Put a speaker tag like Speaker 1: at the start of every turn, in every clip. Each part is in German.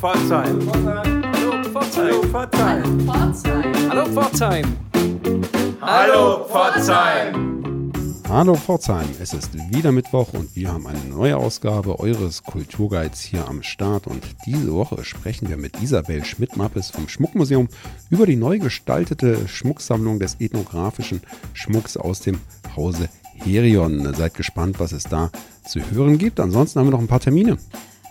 Speaker 1: Pforzheim. Hallo Pforzheim. Hallo Pforzheim. Hallo Pforzheim.
Speaker 2: Hallo Pforzheim, es ist wieder Mittwoch und wir haben eine neue Ausgabe eures Kulturguides hier am Start und diese Woche sprechen wir mit Isabel Schmidt-Mappes vom Schmuckmuseum über die neu gestaltete Schmucksammlung des ethnografischen Schmucks aus dem Hause Herion. Seid gespannt, was es da zu hören gibt. Ansonsten haben wir noch ein paar Termine.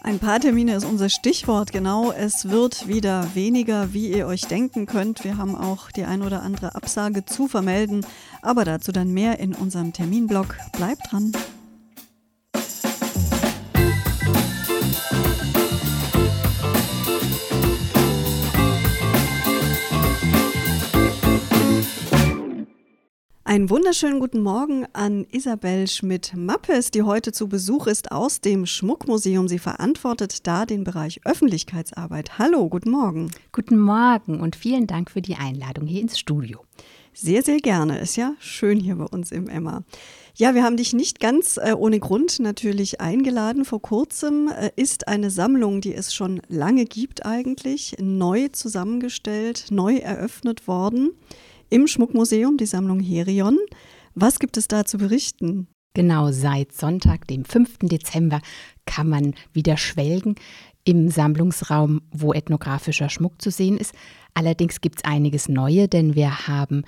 Speaker 3: Ein paar Termine ist unser Stichwort, genau. Es wird wieder weniger, wie ihr euch denken könnt. Wir haben auch die ein oder andere Absage zu vermelden, aber dazu dann mehr in unserem Terminblock. Bleibt dran. Einen wunderschönen guten Morgen an Isabel Schmidt-Mappes, die heute zu Besuch ist aus dem Schmuckmuseum. Sie verantwortet da den Bereich Öffentlichkeitsarbeit. Hallo, guten Morgen.
Speaker 4: Guten Morgen und vielen Dank für die Einladung hier ins Studio.
Speaker 3: Sehr, sehr gerne. Ist ja schön hier bei uns im Emma. Ja, wir haben dich nicht ganz äh, ohne Grund natürlich eingeladen. Vor kurzem äh, ist eine Sammlung, die es schon lange gibt eigentlich, neu zusammengestellt, neu eröffnet worden im Schmuckmuseum, die Sammlung Herion. Was gibt es da zu berichten?
Speaker 4: Genau, seit Sonntag, dem 5. Dezember, kann man wieder schwelgen im Sammlungsraum, wo ethnografischer Schmuck zu sehen ist. Allerdings gibt es einiges Neue, denn wir haben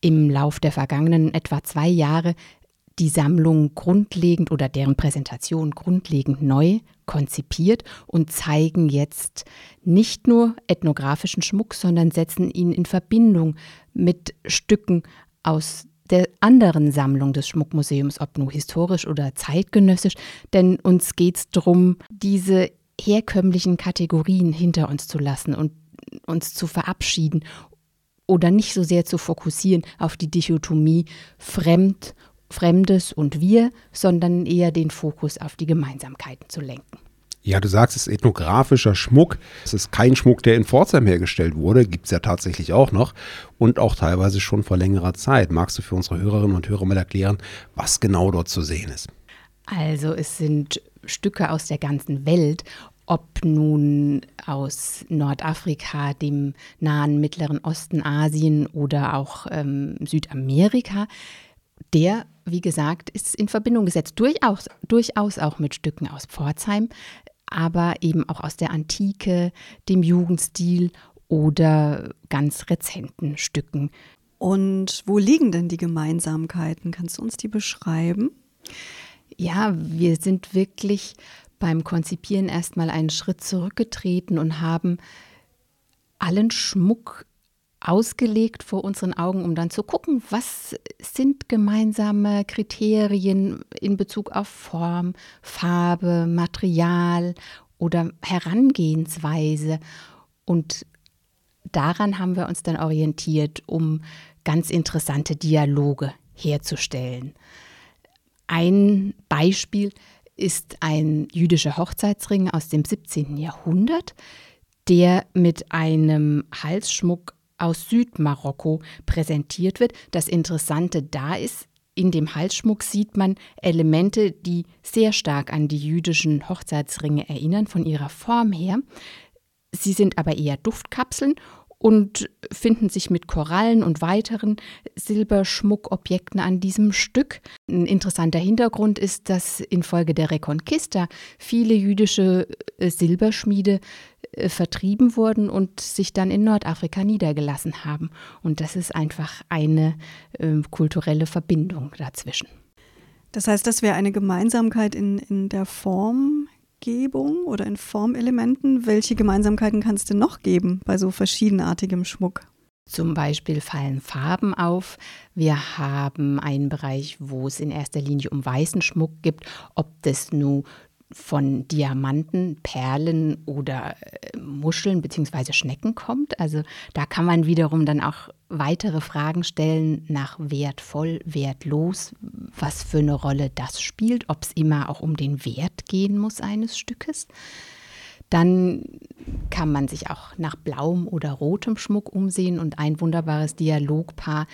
Speaker 4: im Lauf der vergangenen etwa zwei Jahre die Sammlung grundlegend oder deren Präsentation grundlegend neu konzipiert und zeigen jetzt nicht nur ethnografischen Schmuck, sondern setzen ihn in Verbindung mit Stücken aus der anderen Sammlung des Schmuckmuseums, ob nun historisch oder zeitgenössisch, denn uns geht es darum, diese herkömmlichen Kategorien hinter uns zu lassen und uns zu verabschieden oder nicht so sehr zu fokussieren auf die Dichotomie Fremd Fremdes und wir, sondern eher den Fokus auf die Gemeinsamkeiten zu lenken.
Speaker 2: Ja, du sagst, es ist ethnografischer Schmuck. Es ist kein Schmuck, der in Pforzheim hergestellt wurde. Gibt es ja tatsächlich auch noch. Und auch teilweise schon vor längerer Zeit. Magst du für unsere Hörerinnen und Hörer mal erklären, was genau dort zu sehen ist?
Speaker 4: Also es sind Stücke aus der ganzen Welt ob nun aus Nordafrika, dem nahen Mittleren Osten, Asien oder auch ähm, Südamerika der, wie gesagt, ist in Verbindung gesetzt, durchaus, durchaus auch mit Stücken aus Pforzheim, aber eben auch aus der Antike, dem Jugendstil oder ganz rezenten Stücken.
Speaker 3: Und wo liegen denn die Gemeinsamkeiten? Kannst du uns die beschreiben?
Speaker 4: Ja, wir sind wirklich beim Konzipieren erstmal einen Schritt zurückgetreten und haben allen Schmuck ausgelegt vor unseren Augen, um dann zu gucken, was sind gemeinsame Kriterien in Bezug auf Form, Farbe, Material oder Herangehensweise. Und daran haben wir uns dann orientiert, um ganz interessante Dialoge herzustellen. Ein Beispiel ist ein jüdischer Hochzeitsring aus dem 17. Jahrhundert, der mit einem Halsschmuck aus Südmarokko präsentiert wird. Das Interessante da ist, in dem Halsschmuck sieht man Elemente, die sehr stark an die jüdischen Hochzeitsringe erinnern, von ihrer Form her. Sie sind aber eher Duftkapseln und finden sich mit Korallen und weiteren Silberschmuckobjekten an diesem Stück. Ein interessanter Hintergrund ist, dass infolge der Reconquista viele jüdische äh, Silberschmiede vertrieben wurden und sich dann in Nordafrika niedergelassen haben. Und das ist einfach eine äh, kulturelle Verbindung dazwischen.
Speaker 3: Das heißt, das wäre eine Gemeinsamkeit in, in der Form Farbgebung oder in Formelementen. Welche Gemeinsamkeiten kann es denn noch geben bei so verschiedenartigem Schmuck?
Speaker 4: Zum Beispiel fallen Farben auf. Wir haben einen Bereich, wo es in erster Linie um weißen Schmuck gibt, ob das nun von Diamanten, Perlen oder äh, Muscheln bzw. Schnecken kommt. Also da kann man wiederum dann auch weitere Fragen stellen nach wertvoll, wertlos, was für eine Rolle das spielt, ob es immer auch um den Wert gehen muss eines Stückes. Dann kann man sich auch nach blauem oder rotem Schmuck umsehen und ein wunderbares Dialogpaar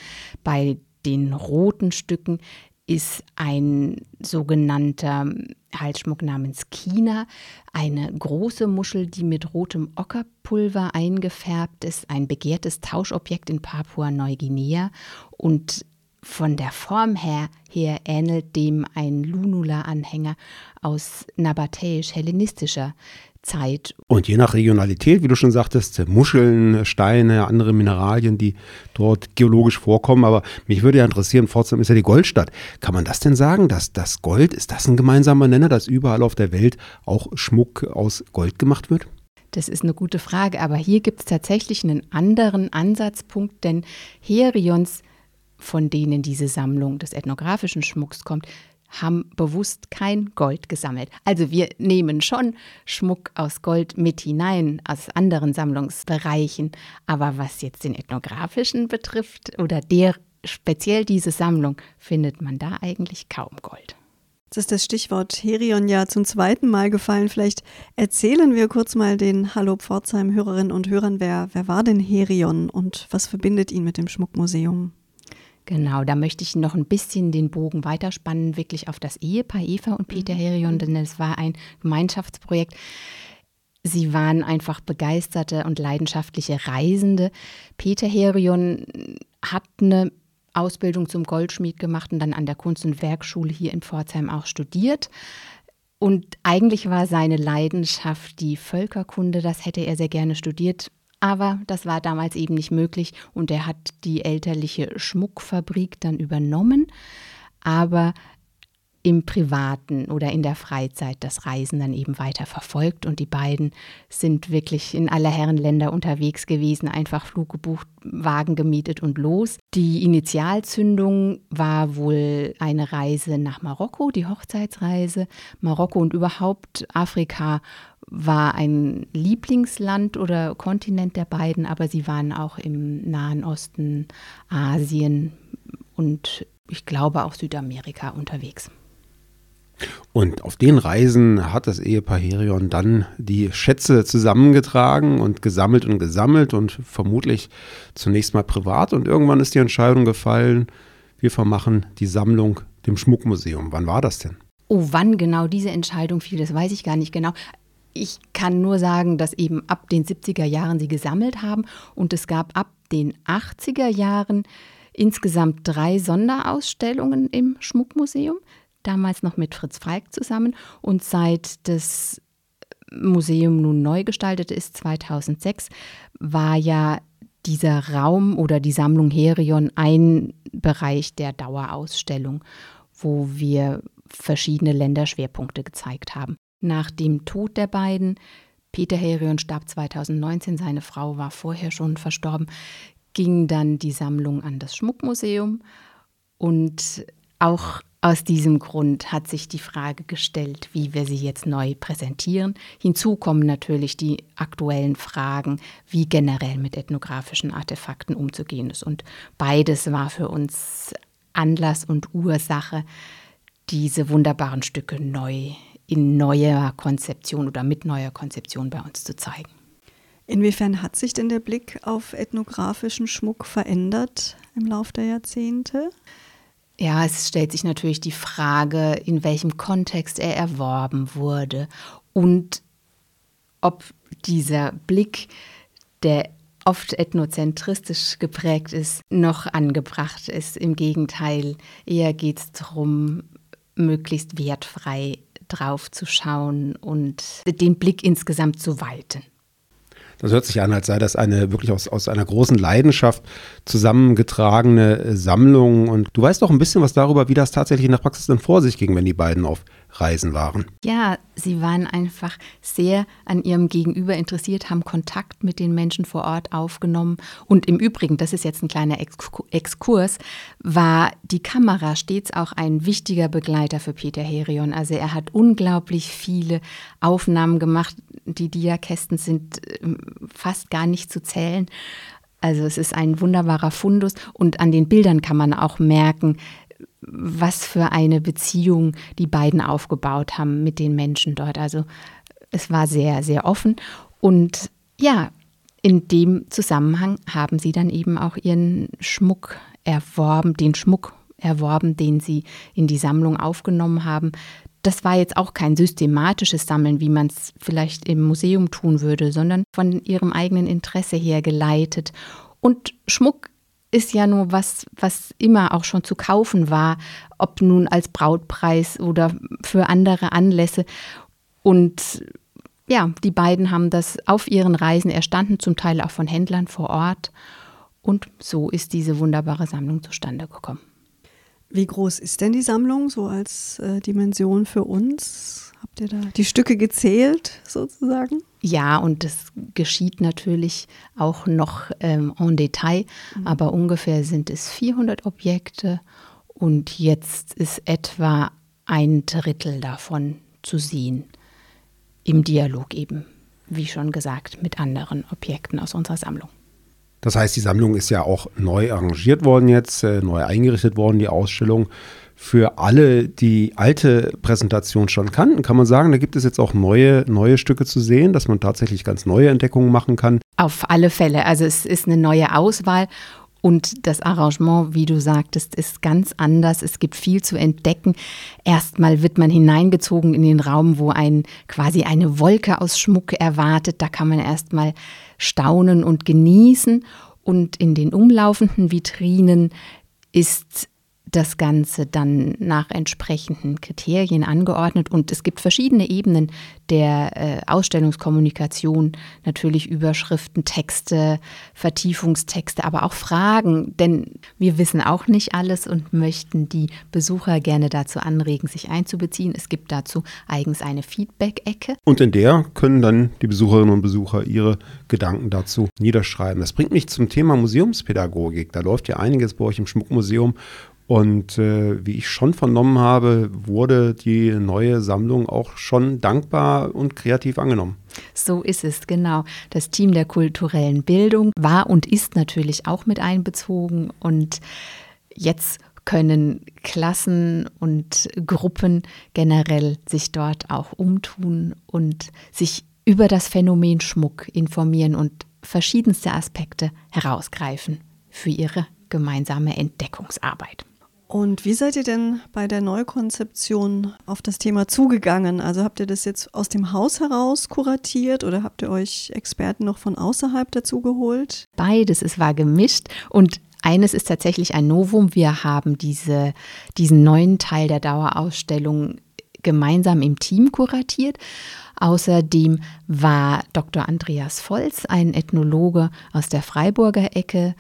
Speaker 4: bei den roten Stücken ist ein sogenannter Halsschmuck namens Kina, eine große Muschel, die mit rotem Ockerpulver eingefärbt ist, ein begehrtes Tauschobjekt in Papua-Neuguinea und von der Form her, her ähnelt dem ein Lunula-Anhänger aus nabatäisch-hellenistischer Zeit.
Speaker 2: Und je nach Regionalität, wie du schon sagtest, Muscheln, Steine, andere Mineralien, die dort geologisch vorkommen. Aber mich würde ja interessieren, Pforzheim ist ja die Goldstadt. Kann man das denn sagen, dass das Gold, ist das ein gemeinsamer Nenner, dass überall auf der Welt auch Schmuck aus Gold gemacht wird?
Speaker 4: Das ist eine gute Frage, aber hier gibt es tatsächlich einen anderen Ansatzpunkt, denn Herions von denen diese Sammlung des ethnografischen Schmucks kommt, haben bewusst kein Gold gesammelt. Also wir nehmen schon Schmuck aus Gold mit hinein, aus anderen Sammlungsbereichen. Aber was jetzt den ethnografischen betrifft oder der speziell diese Sammlung, findet man da eigentlich kaum Gold.
Speaker 3: Jetzt ist das Stichwort Herion ja zum zweiten Mal gefallen. Vielleicht erzählen wir kurz mal den Hallo Pforzheim-Hörerinnen und Hörern, wer, wer war denn Herion und was verbindet ihn mit dem Schmuckmuseum?
Speaker 4: Genau, da möchte ich noch ein bisschen den Bogen weiterspannen, wirklich auf das Ehepaar Eva und Peter mhm. Herion, denn es war ein Gemeinschaftsprojekt. Sie waren einfach begeisterte und leidenschaftliche Reisende. Peter Herion hat eine Ausbildung zum Goldschmied gemacht und dann an der Kunst- und Werkschule hier in Pforzheim auch studiert. Und eigentlich war seine Leidenschaft die Völkerkunde, das hätte er sehr gerne studiert. Aber das war damals eben nicht möglich und er hat die elterliche Schmuckfabrik dann übernommen. Aber im Privaten oder in der Freizeit das Reisen dann eben weiter verfolgt. Und die beiden sind wirklich in aller Herren Länder unterwegs gewesen, einfach Flug gebucht, Wagen gemietet und los. Die Initialzündung war wohl eine Reise nach Marokko, die Hochzeitsreise. Marokko und überhaupt Afrika war ein Lieblingsland oder Kontinent der beiden, aber sie waren auch im Nahen Osten, Asien und ich glaube auch Südamerika unterwegs.
Speaker 2: Und auf den Reisen hat das Ehepaar Herion dann die Schätze zusammengetragen und gesammelt und gesammelt und vermutlich zunächst mal privat. Und irgendwann ist die Entscheidung gefallen, wir vermachen die Sammlung dem Schmuckmuseum. Wann war das denn?
Speaker 4: Oh, wann genau diese Entscheidung fiel, das weiß ich gar nicht genau. Ich kann nur sagen, dass eben ab den 70er Jahren sie gesammelt haben und es gab ab den 80er Jahren insgesamt drei Sonderausstellungen im Schmuckmuseum damals noch mit Fritz Falk zusammen. Und seit das Museum nun neu gestaltet ist, 2006, war ja dieser Raum oder die Sammlung Herion ein Bereich der Dauerausstellung, wo wir verschiedene Länderschwerpunkte gezeigt haben. Nach dem Tod der beiden, Peter Herion starb 2019, seine Frau war vorher schon verstorben, ging dann die Sammlung an das Schmuckmuseum und auch aus diesem Grund hat sich die Frage gestellt, wie wir sie jetzt neu präsentieren. Hinzu kommen natürlich die aktuellen Fragen, wie generell mit ethnografischen Artefakten umzugehen ist. Und beides war für uns Anlass und Ursache, diese wunderbaren Stücke neu in neuer Konzeption oder mit neuer Konzeption bei uns zu zeigen.
Speaker 3: Inwiefern hat sich denn der Blick auf ethnografischen Schmuck verändert im Laufe der Jahrzehnte?
Speaker 4: Ja, es stellt sich natürlich die Frage, in welchem Kontext er erworben wurde und ob dieser Blick, der oft ethnozentristisch geprägt ist, noch angebracht ist. Im Gegenteil, eher geht es darum, möglichst wertfrei drauf zu schauen und den Blick insgesamt zu weiten.
Speaker 2: Das hört sich an, als sei das eine wirklich aus, aus einer großen Leidenschaft zusammengetragene Sammlung. Und du weißt doch ein bisschen was darüber, wie das tatsächlich in der Praxis dann vor sich ging, wenn die beiden auf Reisen waren.
Speaker 4: Ja, sie waren einfach sehr an ihrem Gegenüber interessiert, haben Kontakt mit den Menschen vor Ort aufgenommen. Und im Übrigen, das ist jetzt ein kleiner Exkurs, war die Kamera stets auch ein wichtiger Begleiter für Peter Herion. Also er hat unglaublich viele Aufnahmen gemacht. Die Diakästen sind ähm, fast gar nicht zu zählen. Also es ist ein wunderbarer Fundus und an den Bildern kann man auch merken, was für eine Beziehung die beiden aufgebaut haben mit den Menschen dort. Also es war sehr, sehr offen. Und ja, in dem Zusammenhang haben sie dann eben auch ihren Schmuck erworben, den Schmuck erworben, den sie in die Sammlung aufgenommen haben. Das war jetzt auch kein systematisches Sammeln, wie man es vielleicht im Museum tun würde, sondern von ihrem eigenen Interesse her geleitet. Und Schmuck ist ja nur was, was immer auch schon zu kaufen war, ob nun als Brautpreis oder für andere Anlässe. Und ja, die beiden haben das auf ihren Reisen erstanden, zum Teil auch von Händlern vor Ort. Und so ist diese wunderbare Sammlung zustande gekommen.
Speaker 3: Wie groß ist denn die Sammlung so als äh, Dimension für uns? Habt ihr da die Stücke gezählt sozusagen?
Speaker 4: Ja, und das geschieht natürlich auch noch ähm, en Detail, mhm. aber ungefähr sind es 400 Objekte und jetzt ist etwa ein Drittel davon zu sehen im Dialog eben, wie schon gesagt, mit anderen Objekten aus unserer Sammlung.
Speaker 2: Das heißt, die Sammlung ist ja auch neu arrangiert worden jetzt, äh, neu eingerichtet worden, die Ausstellung. Für alle, die alte Präsentation schon kannten, kann man sagen, da gibt es jetzt auch neue, neue Stücke zu sehen, dass man tatsächlich ganz neue Entdeckungen machen kann.
Speaker 4: Auf alle Fälle. Also es ist eine neue Auswahl und das Arrangement, wie du sagtest, ist ganz anders. Es gibt viel zu entdecken. Erstmal wird man hineingezogen in den Raum, wo ein quasi eine Wolke aus Schmuck erwartet. Da kann man erstmal staunen und genießen. Und in den umlaufenden Vitrinen ist das Ganze dann nach entsprechenden Kriterien angeordnet und es gibt verschiedene Ebenen der äh, Ausstellungskommunikation, natürlich Überschriften, Texte, Vertiefungstexte, aber auch Fragen, denn wir wissen auch nicht alles und möchten die Besucher gerne dazu anregen, sich einzubeziehen. Es gibt dazu eigens eine Feedback-Ecke.
Speaker 2: Und in der können dann die Besucherinnen und Besucher ihre Gedanken dazu niederschreiben. Das bringt mich zum Thema Museumspädagogik. Da läuft ja einiges bei euch im Schmuckmuseum und äh, wie ich schon vernommen habe, wurde die neue Sammlung auch schon dankbar und kreativ angenommen.
Speaker 4: So ist es, genau. Das Team der kulturellen Bildung war und ist natürlich auch mit einbezogen. Und jetzt können Klassen und Gruppen generell sich dort auch umtun und sich über das Phänomen Schmuck informieren und verschiedenste Aspekte herausgreifen für ihre gemeinsame Entdeckungsarbeit.
Speaker 3: Und wie seid ihr denn bei der Neukonzeption auf das Thema zugegangen? Also habt ihr das jetzt aus dem Haus heraus kuratiert oder habt ihr euch Experten noch von außerhalb dazu geholt?
Speaker 4: Beides, es war gemischt und eines ist tatsächlich ein Novum. Wir haben diese, diesen neuen Teil der Dauerausstellung gemeinsam im Team kuratiert. Außerdem war Dr. Andreas Volz, ein Ethnologe aus der Freiburger Ecke,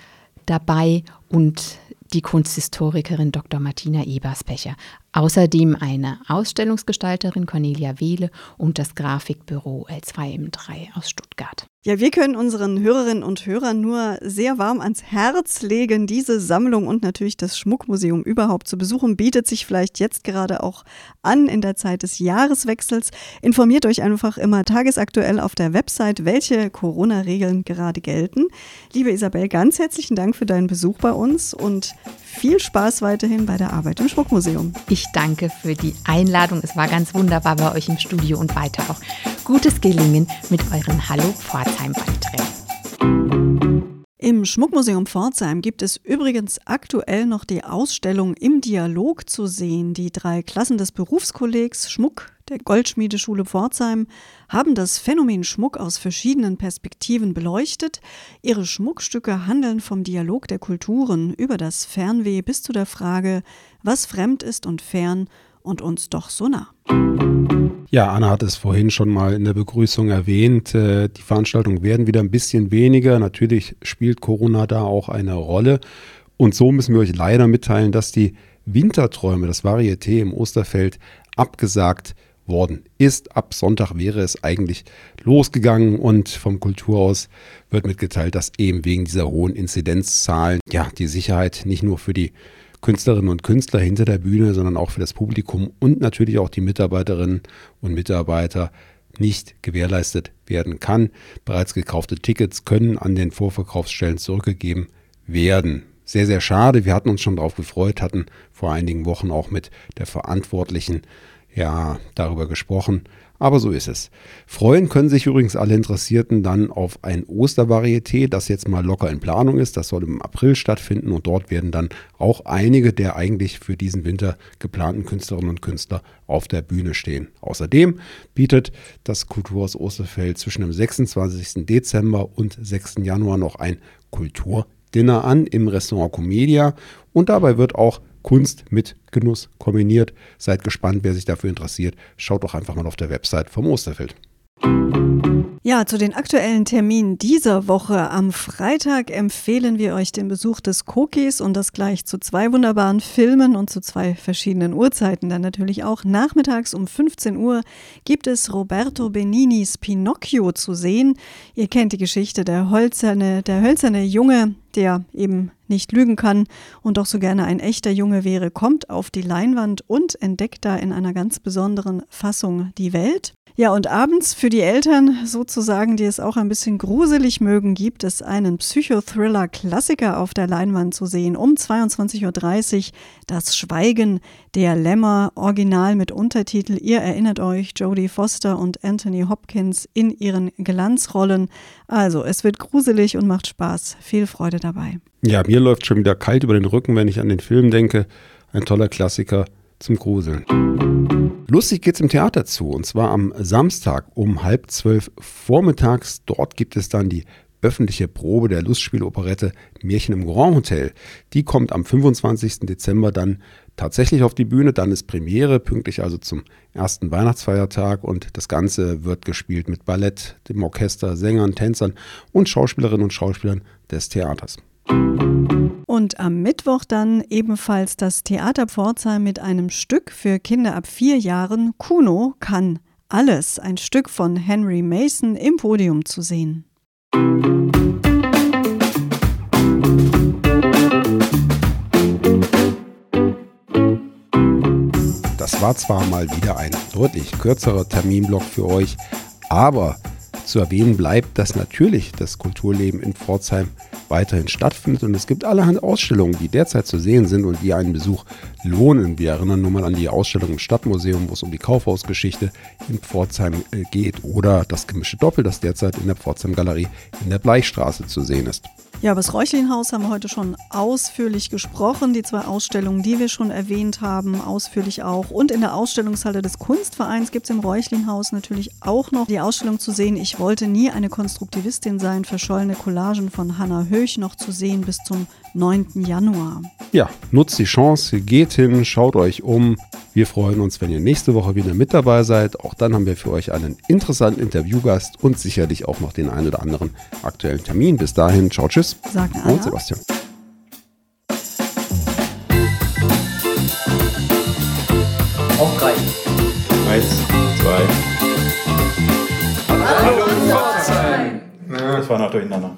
Speaker 4: dabei und die Kunsthistorikerin Dr. Martina Eberspecher. Außerdem eine Ausstellungsgestalterin Cornelia Wehle und das Grafikbüro L2M3 aus Stuttgart.
Speaker 3: Ja, wir können unseren Hörerinnen und Hörern nur sehr warm ans Herz legen, diese Sammlung und natürlich das Schmuckmuseum überhaupt zu besuchen. Bietet sich vielleicht jetzt gerade auch an in der Zeit des Jahreswechsels. Informiert euch einfach immer tagesaktuell auf der Website, welche Corona-Regeln gerade gelten. Liebe Isabel, ganz herzlichen Dank für deinen Besuch bei uns und viel Spaß weiterhin bei der Arbeit im Schmuckmuseum.
Speaker 4: Ich danke für die Einladung. Es war ganz wunderbar bei euch im Studio und weiter auch gutes Gelingen mit euren Hallo Pforzheim-Beiträgen.
Speaker 3: Im Schmuckmuseum Pforzheim gibt es übrigens aktuell noch die Ausstellung im Dialog zu sehen. Die drei Klassen des Berufskollegs Schmuck der Goldschmiedeschule Pforzheim haben das Phänomen Schmuck aus verschiedenen Perspektiven beleuchtet. Ihre Schmuckstücke handeln vom Dialog der Kulturen über das Fernweh bis zu der Frage, was fremd ist und fern und uns doch so nah.
Speaker 2: Ja, Anna hat es vorhin schon mal in der Begrüßung erwähnt. Äh, die Veranstaltungen werden wieder ein bisschen weniger. Natürlich spielt Corona da auch eine Rolle. Und so müssen wir euch leider mitteilen, dass die Winterträume, das Varieté im Osterfeld, abgesagt worden ist. Ab Sonntag wäre es eigentlich losgegangen und vom Kulturhaus wird mitgeteilt, dass eben wegen dieser hohen Inzidenzzahlen ja die Sicherheit nicht nur für die Künstlerinnen und Künstler hinter der Bühne, sondern auch für das Publikum und natürlich auch die Mitarbeiterinnen und Mitarbeiter nicht gewährleistet werden kann. Bereits gekaufte Tickets können an den Vorverkaufsstellen zurückgegeben werden. Sehr, sehr schade. Wir hatten uns schon darauf gefreut, hatten vor einigen Wochen auch mit der Verantwortlichen ja darüber gesprochen. Aber so ist es. Freuen können sich übrigens alle Interessierten dann auf ein Ostervarieté, das jetzt mal locker in Planung ist. Das soll im April stattfinden und dort werden dann auch einige der eigentlich für diesen Winter geplanten Künstlerinnen und Künstler auf der Bühne stehen. Außerdem bietet das Kulturhaus Osterfeld zwischen dem 26. Dezember und 6. Januar noch ein Kulturdinner an im Restaurant Comedia und dabei wird auch Kunst mit Genuss kombiniert. Seid gespannt, wer sich dafür interessiert. Schaut doch einfach mal auf der Website vom Osterfeld.
Speaker 3: Ja, zu den aktuellen Terminen dieser Woche. Am Freitag empfehlen wir euch den Besuch des Kokis und das gleich zu zwei wunderbaren Filmen und zu zwei verschiedenen Uhrzeiten. Dann natürlich auch nachmittags um 15 Uhr gibt es Roberto Beninis Pinocchio zu sehen. Ihr kennt die Geschichte, der hölzerne, der hölzerne Junge, der eben nicht lügen kann und doch so gerne ein echter Junge wäre, kommt auf die Leinwand und entdeckt da in einer ganz besonderen Fassung die Welt. Ja, und abends für die Eltern sozusagen, die es auch ein bisschen gruselig mögen, gibt es einen Psychothriller-Klassiker auf der Leinwand zu sehen. Um 22.30 Uhr Das Schweigen der Lämmer, original mit Untertitel. Ihr erinnert euch, Jodie Foster und Anthony Hopkins in ihren Glanzrollen. Also, es wird gruselig und macht Spaß. Viel Freude dabei.
Speaker 2: Ja, mir läuft schon wieder kalt über den Rücken, wenn ich an den Film denke. Ein toller Klassiker zum Gruseln. Lustig geht's im Theater zu und zwar am Samstag um halb zwölf vormittags. Dort gibt es dann die öffentliche Probe der Lustspieloperette Märchen im Grand Hotel. Die kommt am 25. Dezember dann tatsächlich auf die Bühne. Dann ist Premiere, pünktlich also zum ersten Weihnachtsfeiertag. Und das Ganze wird gespielt mit Ballett, dem Orchester, Sängern, Tänzern und Schauspielerinnen und Schauspielern des Theaters.
Speaker 3: Und am Mittwoch dann ebenfalls das Theater Pforzheim mit einem Stück für Kinder ab vier Jahren. Kuno kann alles, ein Stück von Henry Mason im Podium zu sehen.
Speaker 2: Das war zwar mal wieder ein deutlich kürzerer Terminblock für euch, aber zu erwähnen bleibt, dass natürlich das Kulturleben in Pforzheim weiterhin stattfindet und es gibt allerhand Ausstellungen, die derzeit zu sehen sind und die einen Besuch lohnen. Wir erinnern nur mal an die Ausstellung im Stadtmuseum, wo es um die Kaufhausgeschichte in Pforzheim äh, geht oder das gemischte Doppel, das derzeit in der Pforzheim Galerie in der Bleichstraße zu sehen ist.
Speaker 3: Ja, über das Räuchlinhaus haben wir heute schon ausführlich gesprochen. Die zwei Ausstellungen, die wir schon erwähnt haben, ausführlich auch. Und in der Ausstellungshalle des Kunstvereins gibt es im Räuchlinhaus natürlich auch noch die Ausstellung zu sehen. Ich wollte nie eine Konstruktivistin sein. Verschollene Collagen von Hannah Höch noch zu sehen bis zum 9. Januar.
Speaker 2: Ja, nutzt die Chance, geht hin, schaut euch um. Wir freuen uns, wenn ihr nächste Woche wieder mit dabei seid. Auch dann haben wir für euch einen interessanten Interviewgast und sicherlich auch noch den einen oder anderen aktuellen Termin. Bis dahin, ciao, tschüss.
Speaker 3: Sagen Anna.
Speaker 2: Und Sebastian.
Speaker 1: Auf drei.
Speaker 5: Eins, zwei.
Speaker 1: Hallo Pforzheim!
Speaker 5: Das war noch durcheinander.